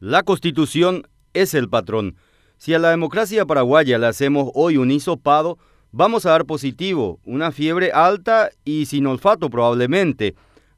La Constitución es el patrón. Si a la democracia paraguaya le hacemos hoy un hisopado, vamos a dar positivo, una fiebre alta y sin olfato probablemente.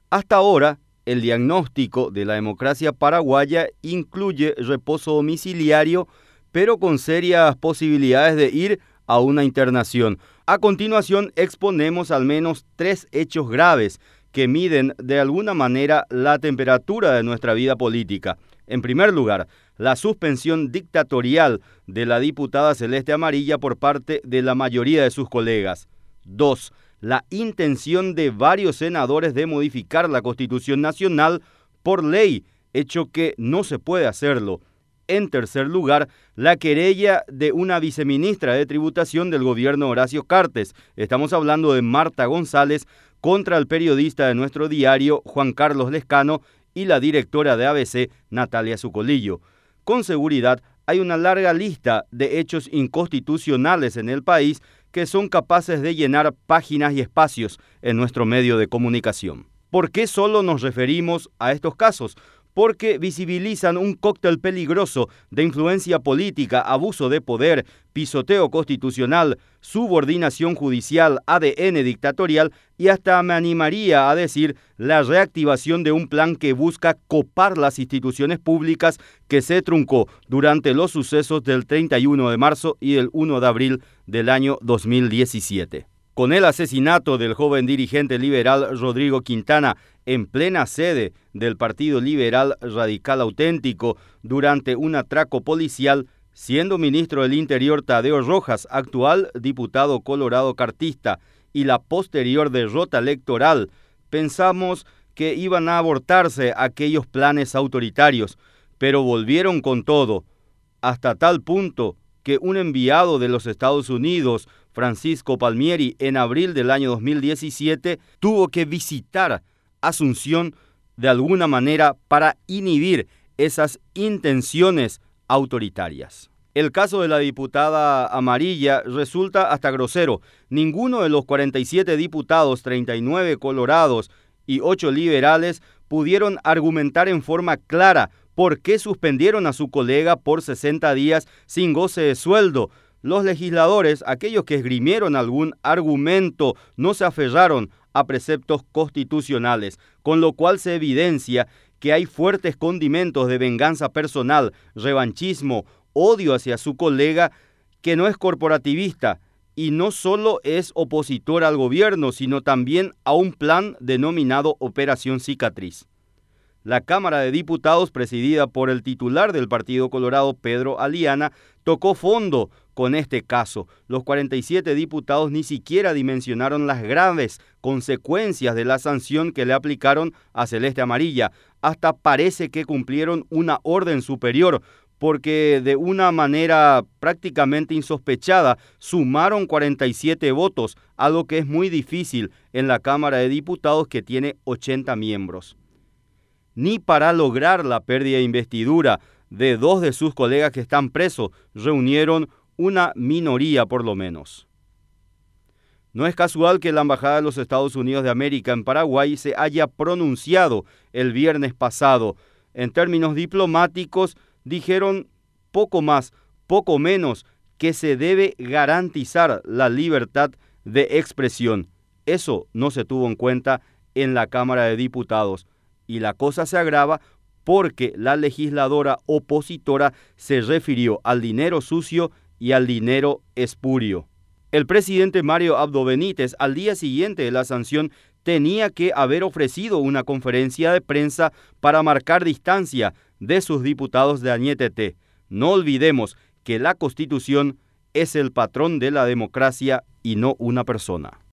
Hasta ahora, el diagnóstico de la democracia paraguaya incluye reposo domiciliario, pero con serias posibilidades de ir a una internación. A continuación exponemos al menos tres hechos graves que miden de alguna manera la temperatura de nuestra vida política. En primer lugar, la suspensión dictatorial de la diputada Celeste Amarilla por parte de la mayoría de sus colegas. Dos, la intención de varios senadores de modificar la Constitución Nacional por ley, hecho que no se puede hacerlo. En tercer lugar, la querella de una viceministra de tributación del gobierno Horacio Cartes. Estamos hablando de Marta González contra el periodista de nuestro diario Juan Carlos Lescano y la directora de ABC, Natalia Zucolillo. Con seguridad, hay una larga lista de hechos inconstitucionales en el país que son capaces de llenar páginas y espacios en nuestro medio de comunicación. ¿Por qué solo nos referimos a estos casos? Porque visibilizan un cóctel peligroso de influencia política, abuso de poder, pisoteo constitucional, subordinación judicial, ADN dictatorial y hasta me animaría a decir la reactivación de un plan que busca copar las instituciones públicas que se truncó durante los sucesos del 31 de marzo y el 1 de abril del año 2017. Con el asesinato del joven dirigente liberal Rodrigo Quintana en plena sede del Partido Liberal Radical Auténtico durante un atraco policial, siendo ministro del Interior Tadeo Rojas, actual diputado colorado cartista, y la posterior derrota electoral, pensamos que iban a abortarse aquellos planes autoritarios, pero volvieron con todo, hasta tal punto que un enviado de los Estados Unidos, Francisco Palmieri, en abril del año 2017, tuvo que visitar Asunción de alguna manera para inhibir esas intenciones autoritarias. El caso de la diputada amarilla resulta hasta grosero. Ninguno de los 47 diputados, 39 colorados y 8 liberales pudieron argumentar en forma clara por qué suspendieron a su colega por 60 días sin goce de sueldo. Los legisladores, aquellos que esgrimieron algún argumento, no se aferraron a preceptos constitucionales, con lo cual se evidencia que hay fuertes condimentos de venganza personal, revanchismo, odio hacia su colega, que no es corporativista y no solo es opositor al gobierno, sino también a un plan denominado Operación Cicatriz. La Cámara de Diputados, presidida por el titular del Partido Colorado, Pedro Aliana, tocó fondo con este caso. Los 47 diputados ni siquiera dimensionaron las graves consecuencias de la sanción que le aplicaron a Celeste Amarilla. Hasta parece que cumplieron una orden superior porque de una manera prácticamente insospechada sumaron 47 votos, algo que es muy difícil en la Cámara de Diputados que tiene 80 miembros ni para lograr la pérdida de investidura de dos de sus colegas que están presos, reunieron una minoría por lo menos. No es casual que la Embajada de los Estados Unidos de América en Paraguay se haya pronunciado el viernes pasado. En términos diplomáticos, dijeron poco más, poco menos, que se debe garantizar la libertad de expresión. Eso no se tuvo en cuenta en la Cámara de Diputados y la cosa se agrava porque la legisladora opositora se refirió al dinero sucio y al dinero espurio. El presidente Mario Abdo Benítez al día siguiente de la sanción tenía que haber ofrecido una conferencia de prensa para marcar distancia de sus diputados de Añetete. No olvidemos que la Constitución es el patrón de la democracia y no una persona.